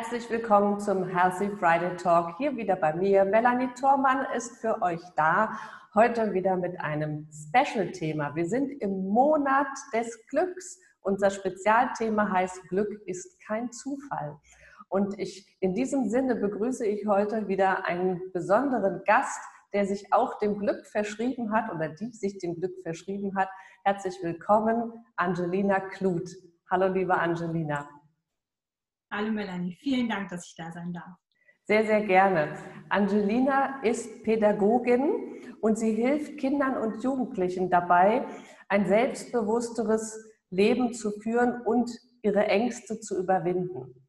Herzlich willkommen zum Healthy Friday Talk. Hier wieder bei mir. Melanie Thormann ist für euch da. Heute wieder mit einem Special-Thema. Wir sind im Monat des Glücks. Unser Spezialthema heißt Glück ist kein Zufall. Und ich, in diesem Sinne begrüße ich heute wieder einen besonderen Gast, der sich auch dem Glück verschrieben hat oder die sich dem Glück verschrieben hat. Herzlich willkommen, Angelina Kluth. Hallo, liebe Angelina. Hallo Melanie, vielen Dank, dass ich da sein darf. Sehr, sehr gerne. Angelina ist Pädagogin und sie hilft Kindern und Jugendlichen dabei, ein selbstbewussteres Leben zu führen und ihre Ängste zu überwinden.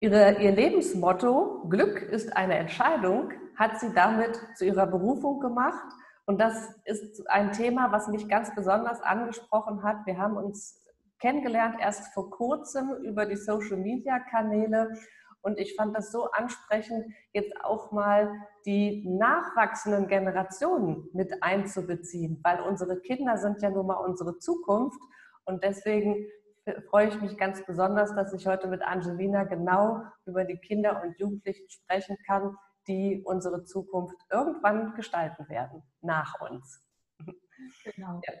Ihre, ihr Lebensmotto, Glück ist eine Entscheidung, hat sie damit zu ihrer Berufung gemacht. Und das ist ein Thema, was mich ganz besonders angesprochen hat. Wir haben uns kennengelernt erst vor kurzem über die Social-Media-Kanäle. Und ich fand das so ansprechend, jetzt auch mal die nachwachsenden Generationen mit einzubeziehen, weil unsere Kinder sind ja nun mal unsere Zukunft. Und deswegen freue ich mich ganz besonders, dass ich heute mit Angelina genau über die Kinder und Jugendlichen sprechen kann, die unsere Zukunft irgendwann gestalten werden, nach uns. Genau. Ja.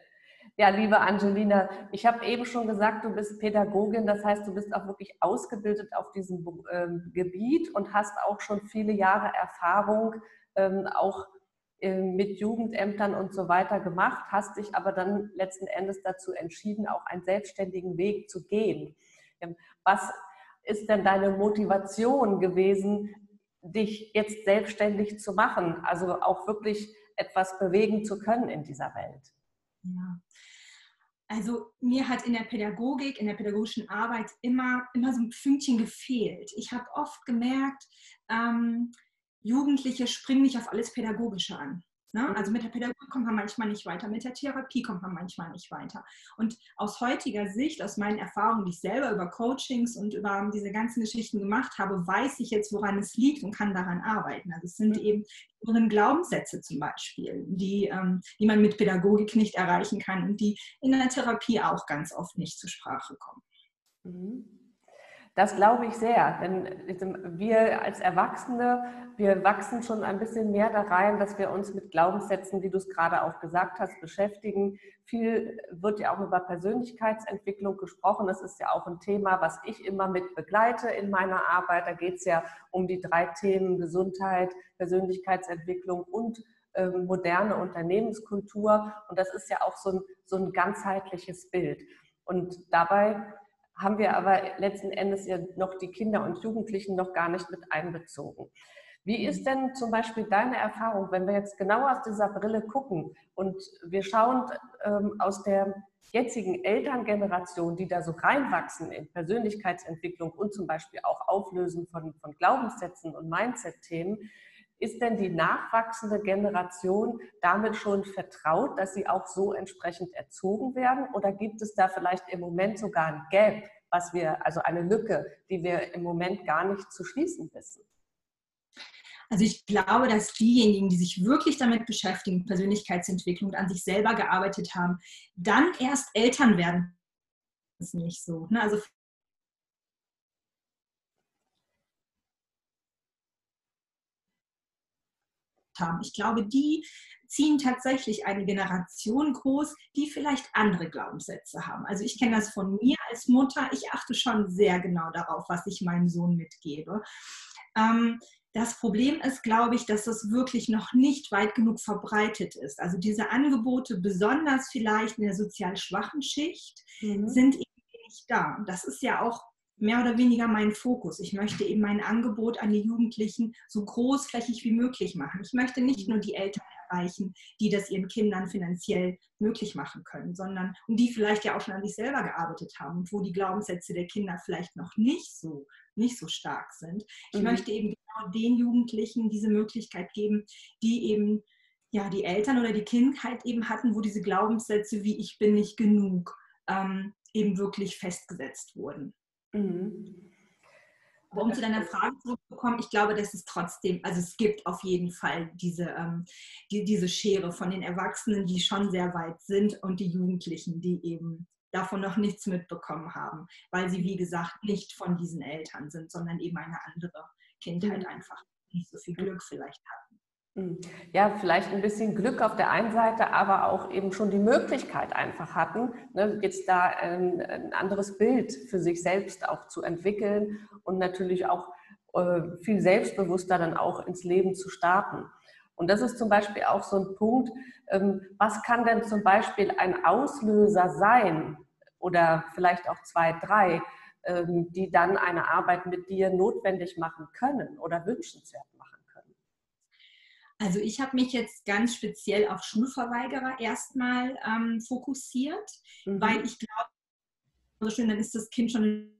Ja, liebe Angelina, ich habe eben schon gesagt, du bist Pädagogin, das heißt, du bist auch wirklich ausgebildet auf diesem ähm, Gebiet und hast auch schon viele Jahre Erfahrung ähm, auch ähm, mit Jugendämtern und so weiter gemacht, hast dich aber dann letzten Endes dazu entschieden, auch einen selbstständigen Weg zu gehen. Ähm, was ist denn deine Motivation gewesen, dich jetzt selbstständig zu machen, also auch wirklich etwas bewegen zu können in dieser Welt? Ja. Also mir hat in der Pädagogik, in der pädagogischen Arbeit immer, immer so ein Pünktchen gefehlt. Ich habe oft gemerkt, ähm, Jugendliche springen nicht auf alles Pädagogische an. Ne? Also mit der Pädagogik kommt man manchmal nicht weiter, mit der Therapie kommt man manchmal nicht weiter. Und aus heutiger Sicht, aus meinen Erfahrungen, die ich selber über Coachings und über diese ganzen Geschichten gemacht habe, weiß ich jetzt, woran es liegt und kann daran arbeiten. Also es sind eben inneren Glaubenssätze zum Beispiel, die, ähm, die man mit Pädagogik nicht erreichen kann und die in der Therapie auch ganz oft nicht zur Sprache kommen. Mhm. Das glaube ich sehr, denn wir als Erwachsene, wir wachsen schon ein bisschen mehr da rein, dass wir uns mit Glaubenssätzen, wie du es gerade auch gesagt hast, beschäftigen. Viel wird ja auch über Persönlichkeitsentwicklung gesprochen. Das ist ja auch ein Thema, was ich immer mit begleite in meiner Arbeit. Da geht es ja um die drei Themen Gesundheit, Persönlichkeitsentwicklung und ähm, moderne Unternehmenskultur. Und das ist ja auch so ein, so ein ganzheitliches Bild. Und dabei haben wir aber letzten Endes ja noch die Kinder und Jugendlichen noch gar nicht mit einbezogen. Wie ist denn zum Beispiel deine Erfahrung, wenn wir jetzt genau aus dieser Brille gucken und wir schauen ähm, aus der jetzigen Elterngeneration, die da so reinwachsen in Persönlichkeitsentwicklung und zum Beispiel auch Auflösen von, von Glaubenssätzen und Mindset-Themen, ist denn die nachwachsende Generation damit schon vertraut, dass sie auch so entsprechend erzogen werden? Oder gibt es da vielleicht im Moment sogar ein Gap, was wir, also eine Lücke, die wir im Moment gar nicht zu schließen wissen? Also ich glaube, dass diejenigen, die sich wirklich damit beschäftigen, Persönlichkeitsentwicklung und an sich selber gearbeitet haben, dann erst Eltern werden. Das ist nicht so. Ne? Also haben. Ich glaube, die ziehen tatsächlich eine Generation groß, die vielleicht andere Glaubenssätze haben. Also ich kenne das von mir als Mutter. Ich achte schon sehr genau darauf, was ich meinem Sohn mitgebe. Ähm, das Problem ist, glaube ich, dass das wirklich noch nicht weit genug verbreitet ist. Also diese Angebote, besonders vielleicht in der sozial schwachen Schicht, mhm. sind eben nicht da. Das ist ja auch mehr oder weniger mein Fokus. Ich möchte eben mein Angebot an die Jugendlichen so großflächig wie möglich machen. Ich möchte nicht nur die Eltern erreichen, die das ihren Kindern finanziell möglich machen können, sondern und die vielleicht ja auch schon an sich selber gearbeitet haben und wo die Glaubenssätze der Kinder vielleicht noch nicht so nicht so stark sind. Ich mhm. möchte eben genau den Jugendlichen diese Möglichkeit geben, die eben ja die Eltern oder die Kindheit eben hatten, wo diese Glaubenssätze wie ich bin nicht genug ähm, eben wirklich festgesetzt wurden. Mhm. Aber um zu deiner Frage zurückzukommen, ich glaube, dass es trotzdem, also es gibt auf jeden Fall diese, ähm, die, diese Schere von den Erwachsenen, die schon sehr weit sind und die Jugendlichen, die eben davon noch nichts mitbekommen haben, weil sie, wie gesagt, nicht von diesen Eltern sind, sondern eben eine andere Kindheit mhm. einfach nicht so viel Glück vielleicht hatten. Mhm. Ja, vielleicht ein bisschen Glück auf der einen Seite, aber auch eben schon die Möglichkeit einfach hatten, ne, jetzt da ein, ein, anderes Bild für sich selbst auch zu entwickeln und natürlich auch äh, viel selbstbewusster dann auch ins Leben zu starten. Und das ist zum Beispiel auch so ein Punkt, ähm, was kann denn zum Beispiel ein Auslöser sein oder vielleicht auch zwei, drei, ähm, die dann eine Arbeit mit dir notwendig machen können oder wünschenswert also ich habe mich jetzt ganz speziell auf Schulverweigerer erstmal ähm, fokussiert, mhm. weil ich glaube, so schön, dann ist das Kind schon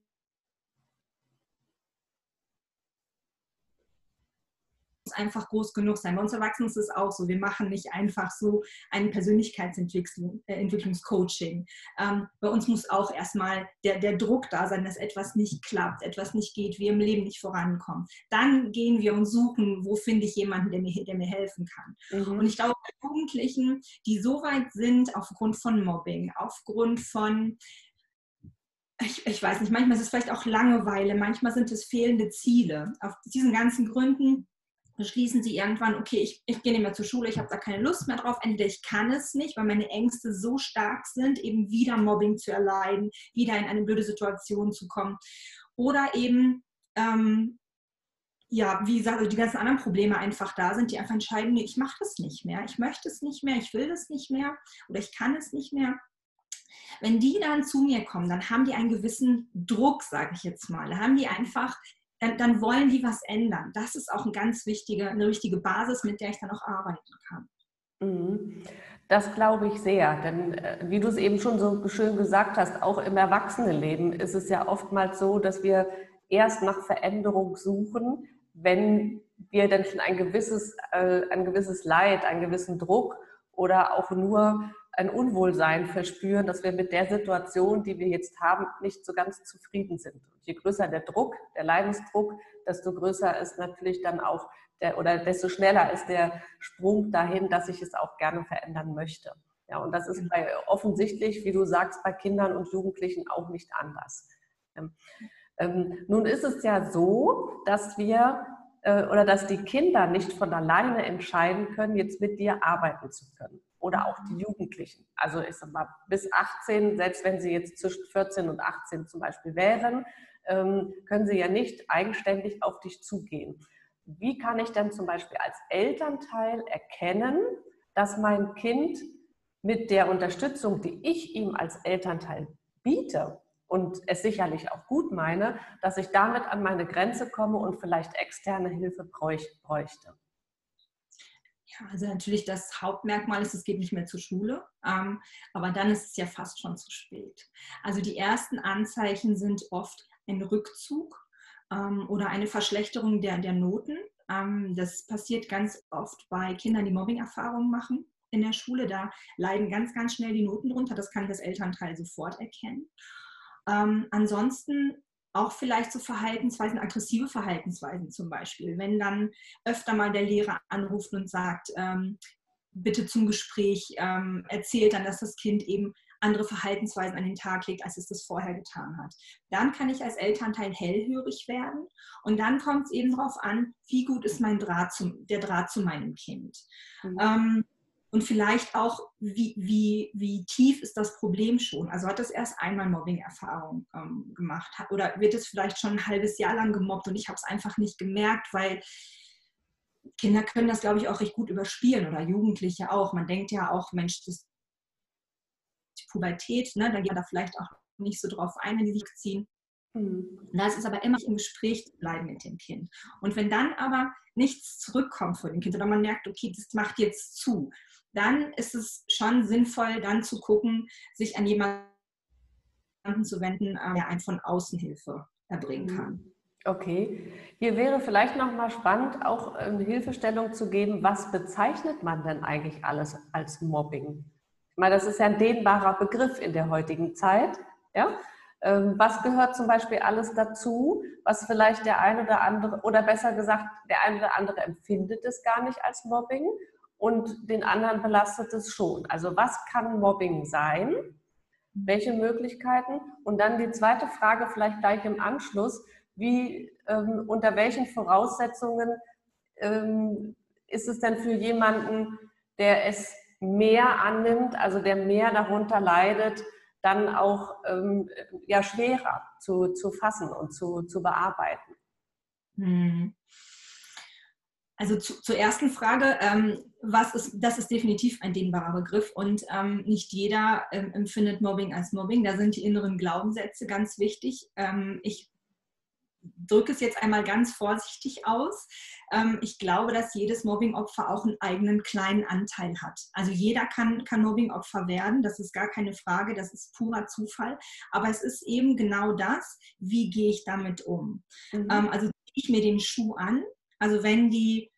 einfach groß genug sein. Bei uns Erwachsenen ist es auch so. Wir machen nicht einfach so ein Persönlichkeitsentwicklungscoaching. Äh, ähm, bei uns muss auch erstmal der, der Druck da sein, dass etwas nicht klappt, etwas nicht geht, wir im Leben nicht vorankommen. Dann gehen wir und suchen, wo finde ich jemanden, der mir, der mir helfen kann. Mhm. Und ich glaube, bei Jugendlichen, die so weit sind aufgrund von Mobbing, aufgrund von ich, ich, weiß nicht, manchmal ist es vielleicht auch Langeweile, manchmal sind es fehlende Ziele. Auf diesen ganzen Gründen beschließen sie irgendwann, okay, ich, ich gehe nicht mehr zur Schule, ich habe da keine Lust mehr drauf. Entweder ich kann es nicht, weil meine Ängste so stark sind, eben wieder Mobbing zu erleiden, wieder in eine blöde Situation zu kommen. Oder eben, ähm, ja, wie gesagt, die ganzen anderen Probleme einfach da sind, die einfach entscheiden, nee, ich mache das nicht mehr, ich möchte es nicht mehr, ich will das nicht mehr oder ich kann es nicht mehr. Wenn die dann zu mir kommen, dann haben die einen gewissen Druck, sage ich jetzt mal. Da haben die einfach dann, dann, wollen die was ändern. Das ist auch eine ganz wichtige, eine richtige Basis, mit der ich dann auch arbeiten kann. Mhm. Das glaube ich sehr, denn äh, wie du es eben schon so schön gesagt hast, auch im Erwachsenenleben ist es ja oftmals so, dass wir erst nach Veränderung suchen, wenn wir dann schon ein gewisses, äh, ein gewisses Leid, einen gewissen Druck oder auch nur ein Unwohlsein verspüren, dass wir mit der Situation, die wir jetzt haben, nicht so ganz zufrieden sind. Und je größer der Druck, der Leidensdruck, desto größer ist natürlich dann auch der, oder desto schneller ist der Sprung dahin, dass ich es auch gerne verändern möchte. Ja, und das ist mhm. bei, offensichtlich, wie du sagst, bei Kindern und Jugendlichen auch nicht anders. Ähm, ähm, nun ist es ja so, dass wir äh, oder dass die Kinder nicht von alleine entscheiden können, jetzt mit dir arbeiten zu können oder auch die Jugendlichen. Also ich sag mal, bis 18, selbst wenn sie jetzt zwischen 14 und 18 zum Beispiel wären, ähm, können sie ja nicht eigenständig auf dich zugehen. Wie kann ich dann zum Beispiel als Elternteil erkennen, dass mein Kind mit der Unterstützung, die ich ihm als Elternteil biete und es sicherlich auch gut meine, dass ich damit an meine Grenze komme und vielleicht externe Hilfe bräuchte? Ja, also natürlich das Hauptmerkmal ist, es geht nicht mehr zur Schule, ähm, aber dann ist es ja fast schon zu spät. Also die ersten Anzeichen sind oft ein Rückzug ähm, oder eine Verschlechterung der, der Noten. Ähm, das passiert ganz oft bei Kindern, die Mobbing-Erfahrungen machen in der Schule. Da leiden ganz, ganz schnell die Noten drunter. Das kann das Elternteil sofort erkennen. Ähm, ansonsten auch vielleicht so Verhaltensweisen, aggressive Verhaltensweisen zum Beispiel. Wenn dann öfter mal der Lehrer anruft und sagt, ähm, bitte zum Gespräch, ähm, erzählt dann, dass das Kind eben andere Verhaltensweisen an den Tag legt, als es das vorher getan hat. Dann kann ich als Elternteil hellhörig werden und dann kommt es eben darauf an, wie gut ist mein Draht zum, der Draht zu meinem Kind. Mhm. Ähm, und vielleicht auch, wie, wie, wie tief ist das Problem schon? Also hat das erst einmal Mobbing-Erfahrung ähm, gemacht oder wird es vielleicht schon ein halbes Jahr lang gemobbt und ich habe es einfach nicht gemerkt, weil Kinder können das, glaube ich, auch recht gut überspielen oder Jugendliche auch. Man denkt ja auch, Mensch, das die Pubertät, ne, da geht man da vielleicht auch nicht so drauf ein, wenn die sich ziehen. Mhm. Das ist aber immer im Gespräch bleiben mit dem Kind. Und wenn dann aber nichts zurückkommt von dem Kind oder man merkt, okay, das macht jetzt zu, dann ist es schon sinnvoll, dann zu gucken, sich an jemanden zu wenden, äh, der einen von außen Hilfe erbringen kann. Okay, hier wäre vielleicht noch mal spannend, auch eine Hilfestellung zu geben, was bezeichnet man denn eigentlich alles als Mobbing? Ich meine, das ist ja ein dehnbarer Begriff in der heutigen Zeit. Ja? Ähm, was gehört zum Beispiel alles dazu, was vielleicht der eine oder andere, oder besser gesagt, der eine oder andere empfindet es gar nicht als Mobbing und den anderen belastet es schon. Also was kann Mobbing sein? Welche Möglichkeiten? Und dann die zweite Frage vielleicht gleich im Anschluss, wie, ähm, unter welchen Voraussetzungen ähm, ist es denn für jemanden, der es mehr annimmt, also der mehr darunter leidet, dann auch ähm, ja, schwerer zu, zu fassen und zu, zu bearbeiten. Hm. Also zu, zur ersten Frage, ähm, was ist, das ist definitiv ein dehnbarer Begriff und ähm, nicht jeder ähm, empfindet Mobbing als Mobbing. Da sind die inneren Glaubenssätze ganz wichtig. Ähm, ich drücke es jetzt einmal ganz vorsichtig aus. Ähm, ich glaube, dass jedes Mobbingopfer auch einen eigenen kleinen Anteil hat. Also jeder kann, kann Mobbingopfer werden, das ist gar keine Frage, das ist purer Zufall. Aber es ist eben genau das, wie gehe ich damit um. Mhm. Ähm, also ziehe ich mir den Schuh an. Also wenn die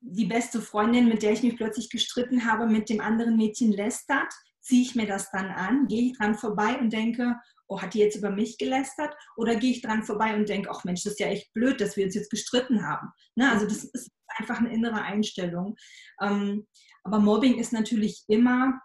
die beste Freundin, mit der ich mich plötzlich gestritten habe, mit dem anderen Mädchen lästert, ziehe ich mir das dann an, gehe ich dran vorbei und denke, oh, hat die jetzt über mich gelästert? Oder gehe ich dran vorbei und denke, ach Mensch, das ist ja echt blöd, dass wir uns jetzt gestritten haben. Ne? Also das ist einfach eine innere Einstellung. Ähm, aber Mobbing ist natürlich immer,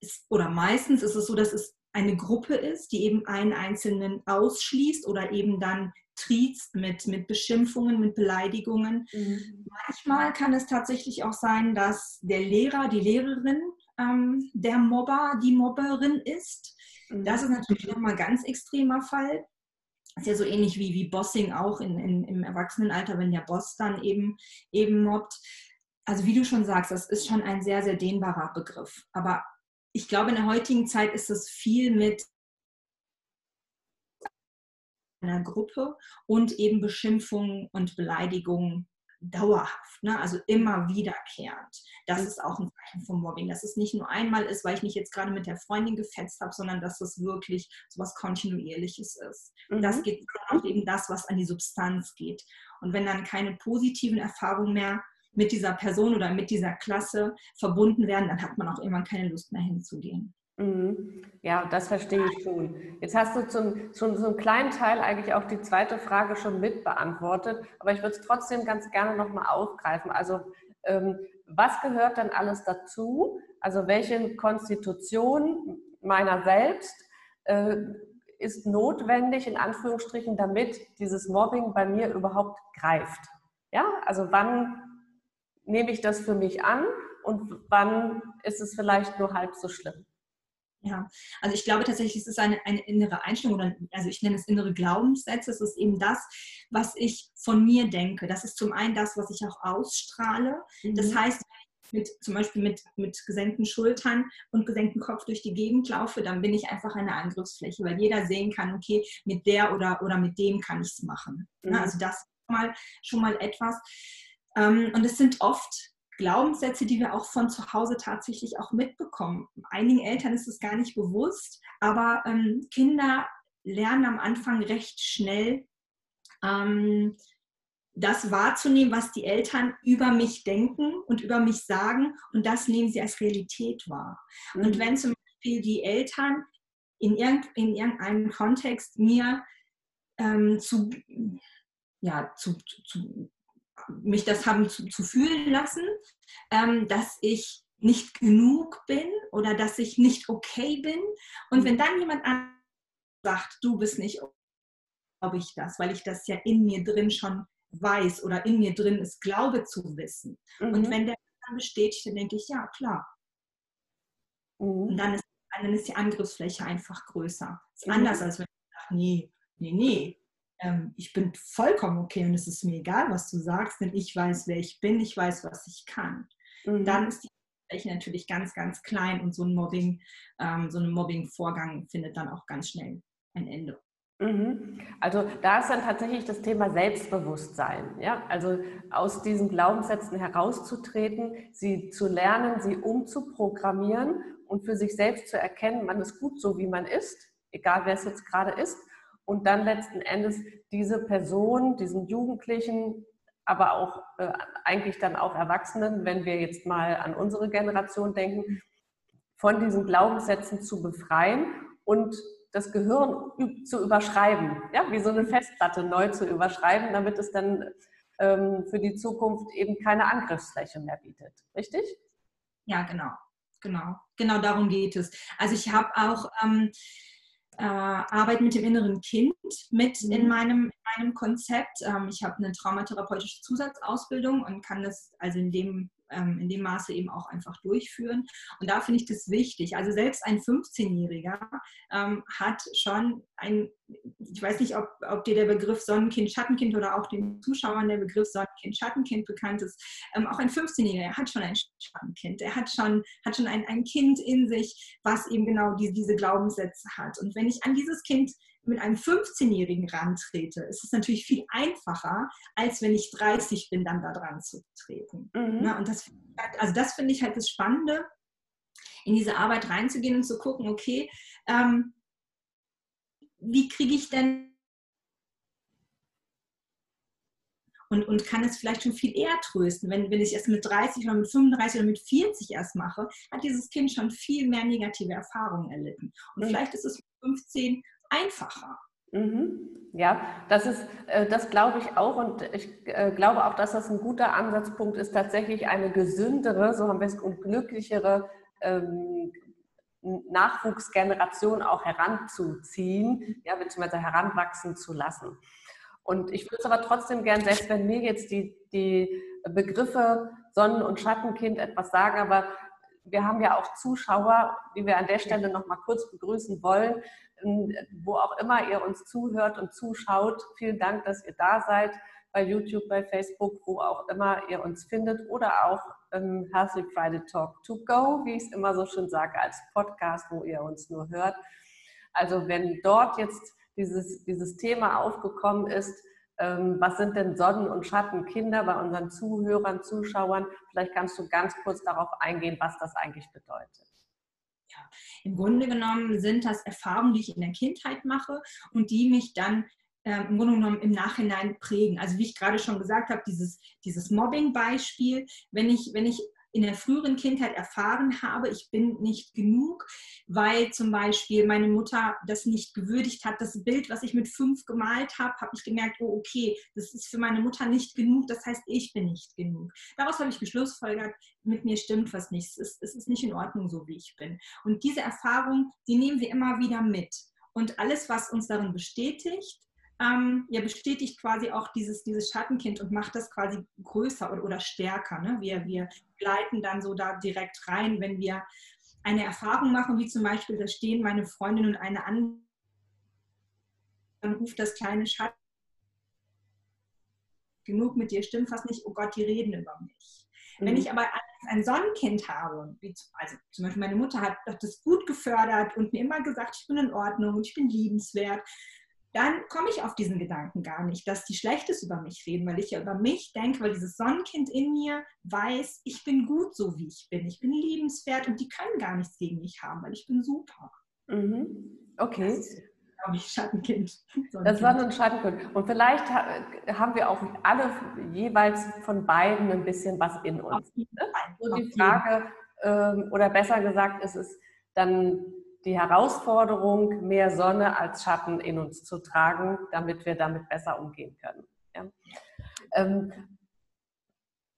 ist, oder meistens ist es so, dass es eine Gruppe ist, die eben einen Einzelnen ausschließt oder eben dann triezt mit, mit Beschimpfungen, mit Beleidigungen. Mhm. Manchmal kann es tatsächlich auch sein, dass der Lehrer, die Lehrerin ähm, der Mobber, die Mobberin ist. Das ist natürlich nochmal ein ganz extremer Fall. Das ist ja so ähnlich wie, wie Bossing auch in, in, im Erwachsenenalter, wenn der Boss dann eben, eben mobbt. Also wie du schon sagst, das ist schon ein sehr, sehr dehnbarer Begriff. Aber ich glaube, in der heutigen Zeit ist es viel mit einer Gruppe und eben Beschimpfungen und Beleidigungen dauerhaft, ne? also immer wiederkehrend. Das ist auch ein Zeichen von Mobbing, dass es nicht nur einmal ist, weil ich mich jetzt gerade mit der Freundin gefetzt habe, sondern dass es wirklich so was Kontinuierliches ist. Mhm. Das geht auch eben das, was an die Substanz geht. Und wenn dann keine positiven Erfahrungen mehr mit dieser Person oder mit dieser Klasse verbunden werden, dann hat man auch irgendwann keine Lust mehr hinzugehen. Mhm. Ja, das verstehe ich schon. Jetzt hast du zum, schon so einen kleinen Teil eigentlich auch die zweite Frage schon mit beantwortet, aber ich würde es trotzdem ganz gerne nochmal aufgreifen. Also ähm, was gehört dann alles dazu? Also welche Konstitution meiner selbst äh, ist notwendig, in Anführungsstrichen, damit dieses Mobbing bei mir überhaupt greift? Ja, also wann nehme ich das für mich an und wann ist es vielleicht nur halb so schlimm? Ja, also ich glaube tatsächlich, es ist eine, eine innere Einstellung oder also ich nenne es innere Glaubenssätze. Es ist eben das, was ich von mir denke. Das ist zum einen das, was ich auch ausstrahle. Mhm. Das heißt, mit, zum Beispiel mit, mit gesenkten Schultern und gesenktem Kopf durch die Gegend laufe, dann bin ich einfach eine Angriffsfläche, weil jeder sehen kann, okay, mit der oder, oder mit dem kann ich es machen. Mhm. Also das ist schon mal, schon mal etwas. Ähm, und es sind oft Glaubenssätze, die wir auch von zu Hause tatsächlich auch mitbekommen. Einigen Eltern ist es gar nicht bewusst, aber ähm, Kinder lernen am Anfang recht schnell, ähm, das wahrzunehmen, was die Eltern über mich denken und über mich sagen und das nehmen sie als Realität wahr. Mhm. Und wenn zum Beispiel die Eltern in, irgend, in irgendeinem Kontext mir ähm, zu, ja, zu, zu, mich das haben zu, zu fühlen lassen, ähm, dass ich nicht genug bin oder dass ich nicht okay bin. Und wenn dann jemand sagt, du bist nicht, glaube ich das, weil ich das ja in mir drin schon weiß oder in mir drin ist, glaube zu wissen. Mhm. Und wenn der dann bestätigt, dann denke ich, ja, klar. Mhm. Und dann ist, dann ist die Angriffsfläche einfach größer. Das ist mhm. anders, als wenn ich sage, nee, nee, nee, ähm, ich bin vollkommen okay und es ist mir egal, was du sagst, denn ich weiß, wer ich bin, ich weiß, was ich kann. Mhm. Dann ist die Fläche natürlich ganz, ganz klein und so ein Mobbing, ähm, so ein Mobbing-Vorgang findet dann auch ganz schnell ein Ende. Mhm. Also da ist dann tatsächlich das Thema Selbstbewusstsein. Ja? Also aus diesen Glaubenssätzen herauszutreten, sie zu lernen, sie umzuprogrammieren und für sich selbst zu erkennen, man ist gut so, wie man ist, egal wer es jetzt gerade ist. Und dann letzten Endes diese Person, diesen Jugendlichen, aber auch äh, eigentlich dann auch Erwachsenen, wenn wir jetzt mal an unsere Generation denken, von diesen Glaubenssätzen zu befreien und das Gehirn zu überschreiben, ja, wie so eine Festplatte neu zu überschreiben, damit es dann ähm, für die Zukunft eben keine Angriffsfläche mehr bietet. Richtig? Ja, genau, genau, genau darum geht es. Also ich habe auch ähm, äh, Arbeit mit dem inneren Kind mit mhm. in, meinem, in meinem Konzept. Ähm, ich habe eine traumatherapeutische Zusatzausbildung und kann das also in dem ähm, in dem Maße eben auch einfach durchführen. Und da finde ich das wichtig. Also selbst ein 15-Jähriger ähm, hat schon ein, ich weiß nicht, ob, ob dir der Begriff Sonnenkind, Schattenkind oder auch den Zuschauern der Begriff Sonnenkind, Schattenkind bekannt ist. Ähm, auch ein 15-Jähriger hat schon ein Schattenkind. Er hat schon, hat schon ein, ein Kind in sich, was eben genau die, diese Glaubenssätze hat. Und wenn ich an dieses Kind mit einem 15-Jährigen rantrete, ist es natürlich viel einfacher, als wenn ich 30 bin, dann da dran zu treten. Mhm. Ja, und das, also das finde ich halt das Spannende, in diese Arbeit reinzugehen und zu gucken, okay, ähm, wie kriege ich denn und, und kann es vielleicht schon viel eher trösten. Wenn, wenn ich es mit 30 oder mit 35 oder mit 40 erst mache, hat dieses Kind schon viel mehr negative Erfahrungen erlitten. Und mhm. vielleicht ist es mit 15 einfacher. Mhm. Ja, das ist, äh, das glaube ich auch und ich äh, glaube auch, dass das ein guter Ansatzpunkt ist, tatsächlich eine gesündere, so haben wir es, und glücklichere ähm, Nachwuchsgeneration auch heranzuziehen, ja, beziehungsweise heranwachsen zu lassen. Und ich würde es aber trotzdem gern, selbst wenn mir jetzt die, die Begriffe Sonnen- und Schattenkind etwas sagen, aber wir haben ja auch Zuschauer, die wir an der Stelle noch mal kurz begrüßen wollen, wo auch immer ihr uns zuhört und zuschaut. Vielen Dank, dass ihr da seid, bei YouTube, bei Facebook, wo auch immer ihr uns findet oder auch im Healthy Friday Talk to Go, wie ich es immer so schön sage, als Podcast, wo ihr uns nur hört. Also wenn dort jetzt dieses, dieses Thema aufgekommen ist, ähm, was sind denn Sonnen- und Schattenkinder bei unseren Zuhörern, Zuschauern? Vielleicht kannst du ganz kurz darauf eingehen, was das eigentlich bedeutet. Ja, im Grunde genommen sind das Erfahrungen, die ich in der Kindheit mache und die mich dann äh, im Grunde genommen im Nachhinein prägen. Also wie ich gerade schon gesagt habe, dieses, dieses Mobbing-Beispiel, wenn ich, wenn ich in der früheren Kindheit erfahren habe, ich bin nicht genug, weil zum Beispiel meine Mutter das nicht gewürdigt hat. Das Bild, was ich mit fünf gemalt habe, habe ich gemerkt, oh okay, das ist für meine Mutter nicht genug, das heißt, ich bin nicht genug. Daraus habe ich geschlussfolgert, mit mir stimmt was nicht, es ist, es ist nicht in Ordnung so, wie ich bin. Und diese Erfahrung, die nehmen wir immer wieder mit. Und alles, was uns darin bestätigt, ähm, ja, bestätigt quasi auch dieses, dieses Schattenkind und macht das quasi größer oder, oder stärker. Ne? Wir, wir gleiten dann so da direkt rein, wenn wir eine Erfahrung machen, wie zum Beispiel, da stehen meine Freundin und eine andere, dann ruft das kleine Schatten genug mit dir stimmt fast nicht, oh Gott, die reden über mich. Mhm. Wenn ich aber ein Sonnenkind habe, wie, also zum Beispiel meine Mutter hat das gut gefördert und mir immer gesagt, ich bin in Ordnung und ich bin liebenswert, dann komme ich auf diesen Gedanken gar nicht, dass die Schlechtes über mich reden, weil ich ja über mich denke, weil dieses Sonnenkind in mir weiß, ich bin gut so, wie ich bin. Ich bin liebenswert und die können gar nichts gegen mich haben, weil ich bin super. Mhm. Okay. glaube ich, Schattenkind. Das war ein Schattenkind. Und vielleicht haben wir auch alle jeweils von beiden ein bisschen was in uns. Ne? So die Frage, ähm, oder besser gesagt, es ist dann die Herausforderung, mehr Sonne als Schatten in uns zu tragen, damit wir damit besser umgehen können. Ja. Ähm,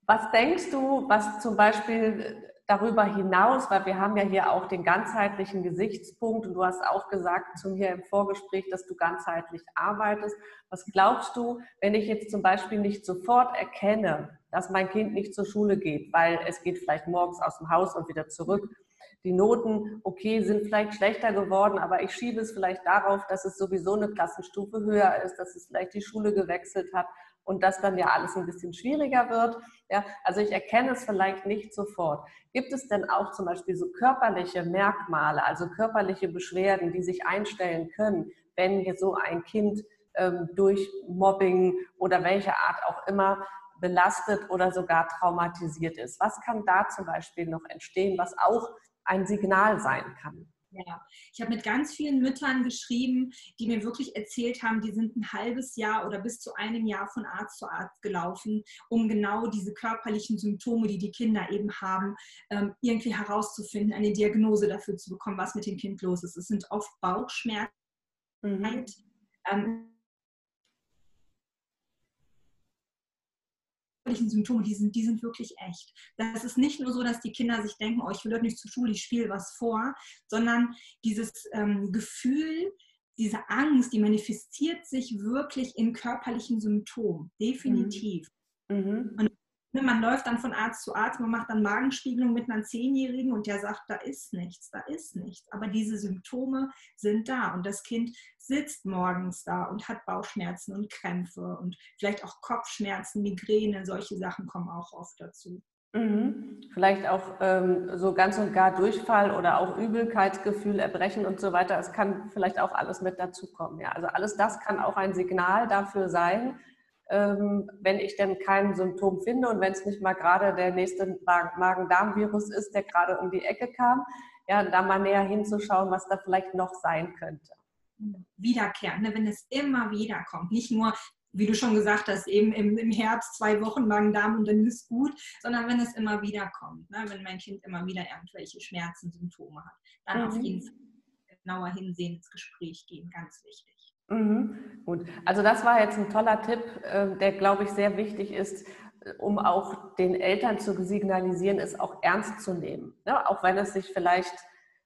was denkst du, was zum Beispiel darüber hinaus, weil wir haben ja hier auch den ganzheitlichen Gesichtspunkt und du hast auch gesagt zu mir im Vorgespräch, dass du ganzheitlich arbeitest. Was glaubst du, wenn ich jetzt zum Beispiel nicht sofort erkenne, dass mein Kind nicht zur Schule geht, weil es geht vielleicht morgens aus dem Haus und wieder zurück die Noten, okay, sind vielleicht schlechter geworden, aber ich schiebe es vielleicht darauf, dass es sowieso eine Klassenstufe höher ist, dass es vielleicht die Schule gewechselt hat und dass dann ja alles ein bisschen schwieriger wird. Ja, also ich erkenne es vielleicht nicht sofort. Gibt es denn auch zum Beispiel so körperliche Merkmale, also körperliche Beschwerden, die sich einstellen können, wenn so ein Kind ähm, durch Mobbing oder welche Art auch immer belastet oder sogar traumatisiert ist. Was kann da zum Beispiel noch entstehen, was auch ein Signal sein kann? Ja, ich habe mit ganz vielen Müttern geschrieben, die mir wirklich erzählt haben, die sind ein halbes Jahr oder bis zu einem Jahr von Arzt zu Arzt gelaufen, um genau diese körperlichen Symptome, die die Kinder eben haben, ähm, irgendwie herauszufinden, eine Diagnose dafür zu bekommen, was mit dem Kind los ist. Es sind oft Bauchschmerzen, mhm. Ähm, Symptome, die sind, die sind wirklich echt. Das ist nicht nur so, dass die Kinder sich denken, oh, ich will heute nicht zur Schule, ich spiele was vor, sondern dieses ähm, Gefühl, diese Angst, die manifestiert sich wirklich in körperlichen Symptomen, definitiv. Mhm. Und Ne, man läuft dann von Arzt zu Arzt, man macht dann Magenspiegelung mit einer Zehnjährigen und der sagt, da ist nichts, da ist nichts. Aber diese Symptome sind da und das Kind sitzt morgens da und hat Bauchschmerzen und Krämpfe und vielleicht auch Kopfschmerzen, Migräne, solche Sachen kommen auch oft dazu. Mhm. Vielleicht auch ähm, so ganz und gar Durchfall oder auch Übelkeitsgefühl, Erbrechen und so weiter. Es kann vielleicht auch alles mit dazukommen. Ja. Also alles das kann auch ein Signal dafür sein, wenn ich denn kein Symptom finde und wenn es nicht mal gerade der nächste Magen-Darm-Virus ist, der gerade um die Ecke kam, ja, da mal näher hinzuschauen, was da vielleicht noch sein könnte. Wiederkehren, ne? wenn es immer wieder kommt, nicht nur wie du schon gesagt hast, eben im, im Herbst zwei Wochen Magen-Darm und dann ist gut, sondern wenn es immer wieder kommt, ne? wenn mein Kind immer wieder irgendwelche Schmerzen, Symptome hat, dann mhm. auf jeden Fall genauer hinsehen, ins Gespräch gehen, ganz wichtig. Mhm. Gut, also das war jetzt ein toller Tipp, ähm, der, glaube ich, sehr wichtig ist, um auch den Eltern zu signalisieren, es auch ernst zu nehmen. Ja, auch wenn es sich vielleicht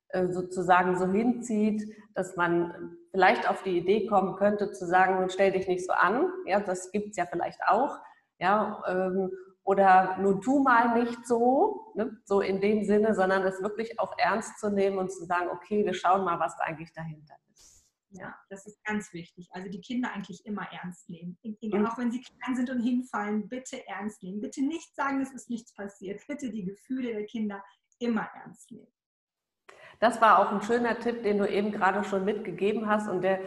äh, sozusagen so hinzieht, dass man vielleicht auf die Idee kommen könnte, zu sagen, stell dich nicht so an. Ja, das gibt es ja vielleicht auch. Ja, ähm, oder nun tu mal nicht so, ne, so in dem Sinne, sondern es wirklich auch ernst zu nehmen und zu sagen, okay, wir schauen mal, was da eigentlich dahinter ist. Ja, das ist ganz wichtig. Also die Kinder eigentlich immer ernst nehmen. Mhm. Auch wenn sie klein sind und hinfallen, bitte ernst nehmen. Bitte nicht sagen, es ist nichts passiert. Bitte die Gefühle der Kinder immer ernst nehmen. Das war auch ein schöner Tipp, den du eben gerade schon mitgegeben hast und der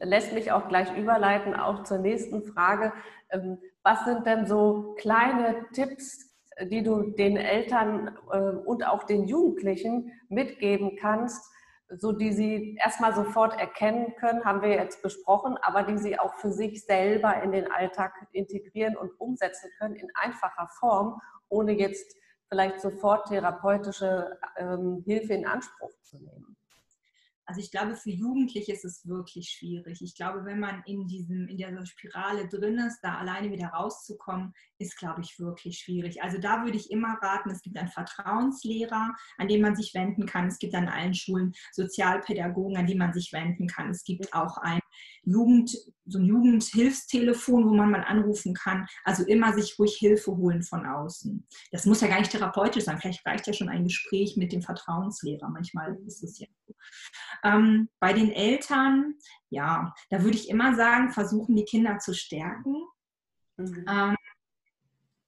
lässt mich auch gleich überleiten, auch zur nächsten Frage. Ähm, was sind denn so kleine Tipps, die du den Eltern äh, und auch den Jugendlichen mitgeben kannst, so die sie erstmal sofort erkennen können, haben wir jetzt besprochen, aber die sie auch für sich selber in den Alltag integrieren und umsetzen können in einfacher Form, ohne jetzt vielleicht sofort therapeutische ähm, Hilfe in Anspruch zu nehmen. Also ich glaube, für Jugendliche ist es wirklich schwierig. Ich glaube, wenn man in, diesem, in dieser Spirale drin ist, da alleine wieder rauszukommen, ist, glaube ich, wirklich schwierig. Also da würde ich immer raten, es gibt einen Vertrauenslehrer, an den man sich wenden kann. Es gibt an allen Schulen Sozialpädagogen, an die man sich wenden kann. Es gibt auch ein Jugend, so ein Jugendhilfstelefon, wo man mal anrufen kann. Also immer sich ruhig Hilfe holen von außen. Das muss ja gar nicht therapeutisch sein. Vielleicht reicht ja schon ein Gespräch mit dem Vertrauenslehrer. Manchmal ist es ja so. Ähm, bei den Eltern, ja, da würde ich immer sagen, versuchen die Kinder zu stärken. Mhm. Ähm,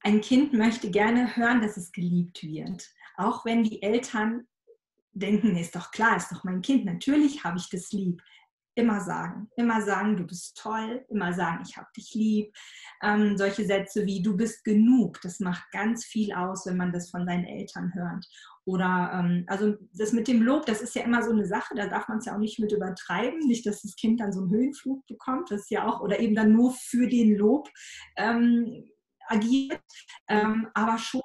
ein Kind möchte gerne hören, dass es geliebt wird. Auch wenn die Eltern denken, ist doch klar, ist doch mein Kind, natürlich habe ich das lieb immer sagen. Immer sagen, du bist toll, immer sagen, ich habe dich lieb. Ähm, solche Sätze wie du bist genug, das macht ganz viel aus, wenn man das von seinen Eltern hört. Oder ähm, also das mit dem Lob, das ist ja immer so eine Sache, da darf man es ja auch nicht mit übertreiben, nicht, dass das Kind dann so einen Höhenflug bekommt, das ist ja auch, oder eben dann nur für den Lob ähm, agiert, ähm, aber schon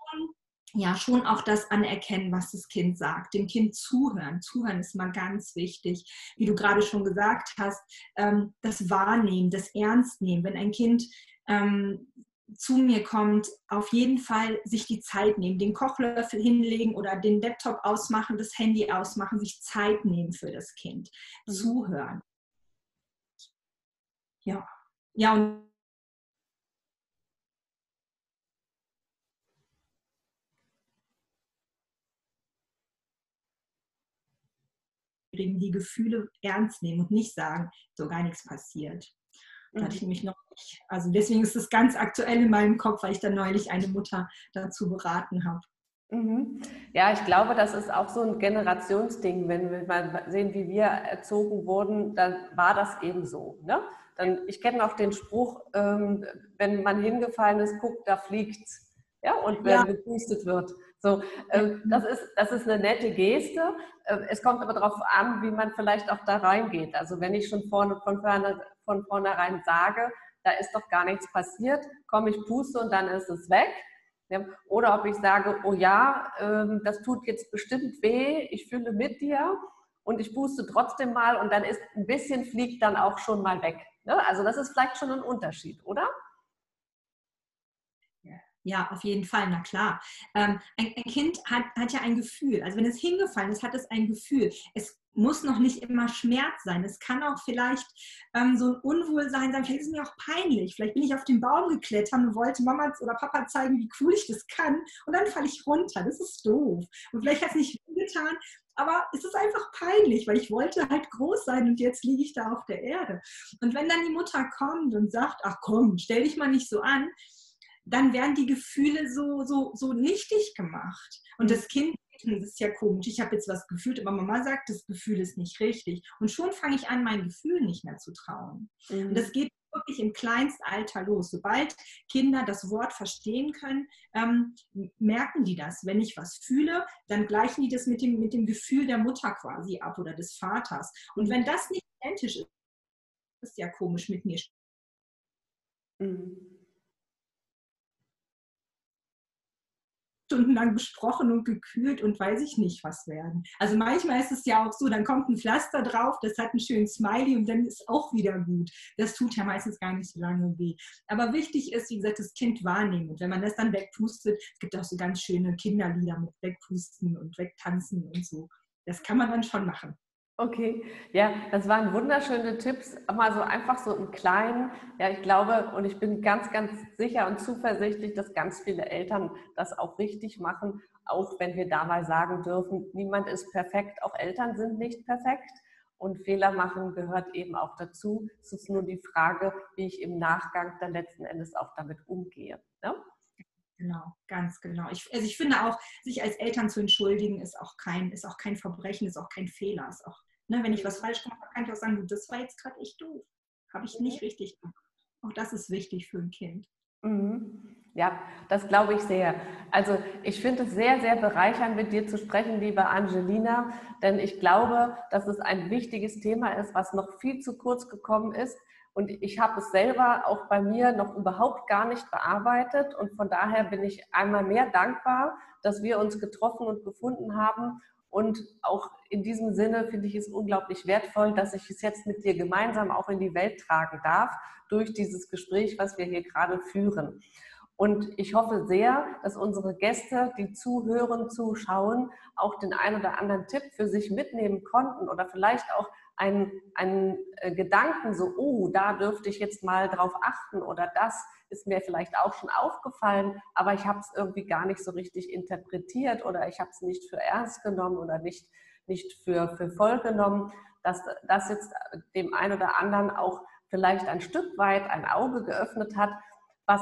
ja schon auch das anerkennen, was das Kind sagt, dem Kind zuhören. Zuhören ist mal ganz wichtig. Wie du gerade schon gesagt hast, ähm, das Wahrnehmen, das Ernstnehmen. Wenn ein Kind ähm, zu mir kommt, auf jeden Fall sich die Zeit nehmen, den Kochlöffel hinlegen oder den Laptop ausmachen, das Handy ausmachen, sich Zeit nehmen für das Kind. Mhm. Zuhören. Ja. Ja, und die Gefühle ernst nehmen und nicht sagen, so gar nichts passiert. Da hatte ich mhm. mich noch nicht. Also deswegen ist es ganz aktuell in meinem Kopf, weil ich dann neulich eine Mutter dazu beraten habe. Mhm. Ja, ich glaube, das ist auch so ein Generationsding. Wenn wir mal sehen, wie wir erzogen wurden, dann war das eben so. Ne? Dann, ich kenne auch den Spruch, ähm, wenn man hingefallen ist, guckt, da fliegt's. Ja, und wenn ja. gepustet wird. So, ähm, das, ist, das ist eine nette Geste. Äh, es kommt aber darauf an, wie man vielleicht auch da reingeht. Also wenn ich schon vorne, von, vorne, von vornherein sage, da ist doch gar nichts passiert, komme ich puste und dann ist es weg. Oder ob ich sage, oh ja, ähm, das tut jetzt bestimmt weh, ich fühle mit dir und ich puste trotzdem mal und dann ist ein bisschen fliegt dann auch schon mal weg. Ne? Also das ist vielleicht schon ein Unterschied, oder? Ja, auf jeden Fall, na klar. Ähm, ein, ein, Kind hat, hat ja ein Gefühl. Also wenn es hingefallen ist, hat es ein Gefühl. Es muss noch nicht immer Schmerz sein. Es kann auch vielleicht ähm, so ein Unwohlsein sein. Vielleicht ist es mir auch peinlich. Vielleicht bin ich auf den Baum geklettert und wollte Mama oder Papa zeigen, wie cool ich das kann. Und dann falle ich runter. Das ist doof. Und vielleicht hat es nicht getan, aber es ist einfach peinlich, weil ich wollte halt groß sein und jetzt liege ich da auf der Erde. Und wenn dann die Mutter kommt und sagt, ach komm, stell dich mal nicht so an, dann werden die Gefühle so, so, so nichtig gemacht. Und das Kind, das ist ja komisch, ich habe jetzt was gefühlt, aber Mama sagt, das Gefühl ist nicht richtig. Und schon fange ich an, mein Gefühl nicht mehr zu trauen. Mhm. Und das geht wirklich im Kleinstalter los. Sobald Kinder das Wort verstehen können, ähm, merken die das. Wenn ich was fühle, dann gleichen die das mit dem, mit dem Gefühl der Mutter quasi ab oder des Vaters. Und wenn das nicht identisch ist, ist ja komisch mit mir. Mhm. Stundenlang besprochen und gekühlt und weiß ich nicht was werden. Also manchmal ist es ja auch so, dann kommt ein Pflaster drauf, das hat einen schönen Smiley und dann ist auch wieder gut. Das tut ja meistens gar nicht so lange weh. Aber wichtig ist, wie gesagt, das Kind wahrnehmen. Und wenn man das dann wegpustet, es gibt auch so ganz schöne Kinderlieder mit Wegpusten und Wegtanzen und so. Das kann man dann schon machen. Okay, ja, das waren wunderschöne Tipps, mal so einfach so im Kleinen. Ja, ich glaube und ich bin ganz, ganz sicher und zuversichtlich, dass ganz viele Eltern das auch richtig machen, auch wenn wir dabei sagen dürfen, niemand ist perfekt, auch Eltern sind nicht perfekt und Fehler machen gehört eben auch dazu. Es ist nur die Frage, wie ich im Nachgang dann letzten Endes auch damit umgehe. Ne? Genau, ganz genau. Ich, also ich finde auch, sich als Eltern zu entschuldigen, ist auch kein, ist auch kein Verbrechen, ist auch kein Fehler, ist auch Ne, wenn ich was falsch gemacht habe, kann ich auch sagen, das war jetzt gerade echt doof. Habe ich nicht richtig gemacht. Auch das ist wichtig für ein Kind. Mhm. Ja, das glaube ich sehr. Also ich finde es sehr, sehr bereichernd, mit dir zu sprechen, liebe Angelina, denn ich glaube, dass es ein wichtiges Thema ist, was noch viel zu kurz gekommen ist. Und ich habe es selber auch bei mir noch überhaupt gar nicht bearbeitet. Und von daher bin ich einmal mehr dankbar, dass wir uns getroffen und gefunden haben und auch in diesem Sinne finde ich es unglaublich wertvoll, dass ich es jetzt mit dir gemeinsam auch in die Welt tragen darf, durch dieses Gespräch, was wir hier gerade führen. Und ich hoffe sehr, dass unsere Gäste, die zuhören, zuschauen, auch den einen oder anderen Tipp für sich mitnehmen konnten oder vielleicht auch einen, einen äh, Gedanken, so, oh, da dürfte ich jetzt mal drauf achten oder das ist mir vielleicht auch schon aufgefallen, aber ich habe es irgendwie gar nicht so richtig interpretiert oder ich habe es nicht für ernst genommen oder nicht, nicht für, für voll genommen, dass das jetzt dem einen oder anderen auch vielleicht ein Stück weit ein Auge geöffnet hat, was,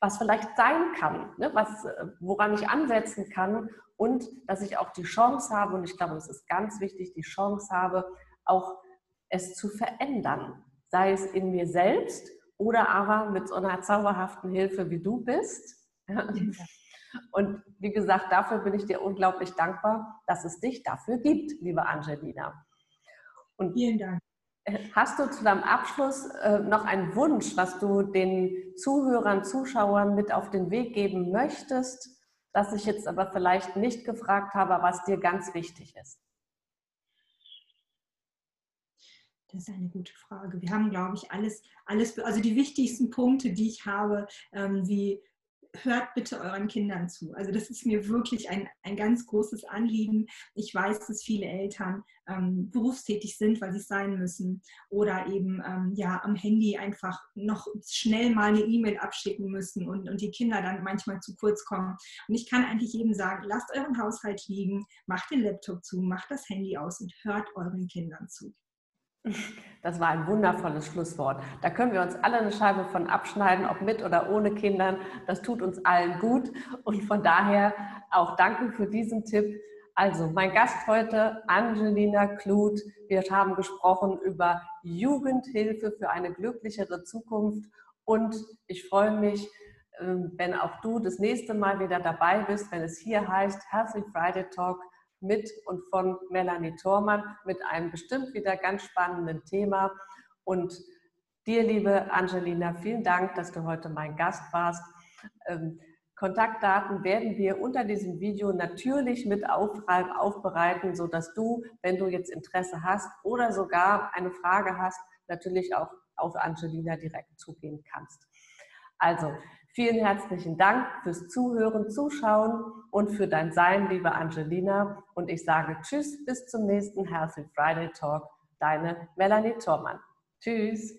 was vielleicht sein kann, ne? was, woran ich ansetzen kann und dass ich auch die Chance habe, und ich glaube, das ist ganz wichtig, die Chance habe, auch es zu verändern, sei es in mir selbst oder aber mit so einer zauberhaften Hilfe, wie du bist. Und wie gesagt, dafür bin ich dir unglaublich dankbar, dass es dich dafür gibt, liebe Angelina. Und Vielen Dank. Hast du zu deinem Abschluss äh, noch einen Wunsch, was du den Zuhörern, Zuschauern mit auf den Weg geben möchtest, das ich jetzt aber vielleicht nicht gefragt habe, was dir ganz wichtig ist? Das ist eine gute Frage. Wir haben, glaube ich, alles, alles, also die wichtigsten Punkte, die ich habe, ähm, wie hört bitte euren Kindern zu. Also das ist mir wirklich ein, ein ganz großes Anliegen. Ich weiß, dass viele Eltern ähm, berufstätig sind, weil sie es sein müssen oder eben ähm, ja am Handy einfach noch schnell mal eine E-Mail abschicken müssen und, und die Kinder dann manchmal zu kurz kommen. Und ich kann eigentlich jedem sagen, lasst euren Haushalt liegen, macht den Laptop zu, macht das Handy aus und hört euren Kindern zu. Das war ein wundervolles Schlusswort. Da können wir uns alle eine Scheibe von abschneiden, ob mit oder ohne Kindern. Das tut uns allen gut. Und von daher auch danke für diesen Tipp. Also, mein Gast heute, Angelina Kluth. Wir haben gesprochen über Jugendhilfe für eine glücklichere Zukunft. Und ich freue mich, ähm, wenn auch du das nächste Mal wieder dabei bist, wenn es hier heißt Healthy Friday Talk mit und von Melanie Thormann mit einem bestimmt wieder ganz spannenden Thema. Und dir, liebe Angelina, vielen Dank, dass du heute mein Gast warst. Ähm, Kontaktdaten werden wir unter diesem Video natürlich mit aufbereiten, sodass du, wenn du jetzt Interesse hast oder sogar eine Frage hast, natürlich auch auf Angelina direkt zugehen kannst. Also, Vielen herzlichen Dank fürs Zuhören, Zuschauen und für dein Sein, liebe Angelina. Und ich sage Tschüss, bis zum nächsten Healthy Friday Talk. Deine Melanie Thormann. Tschüss.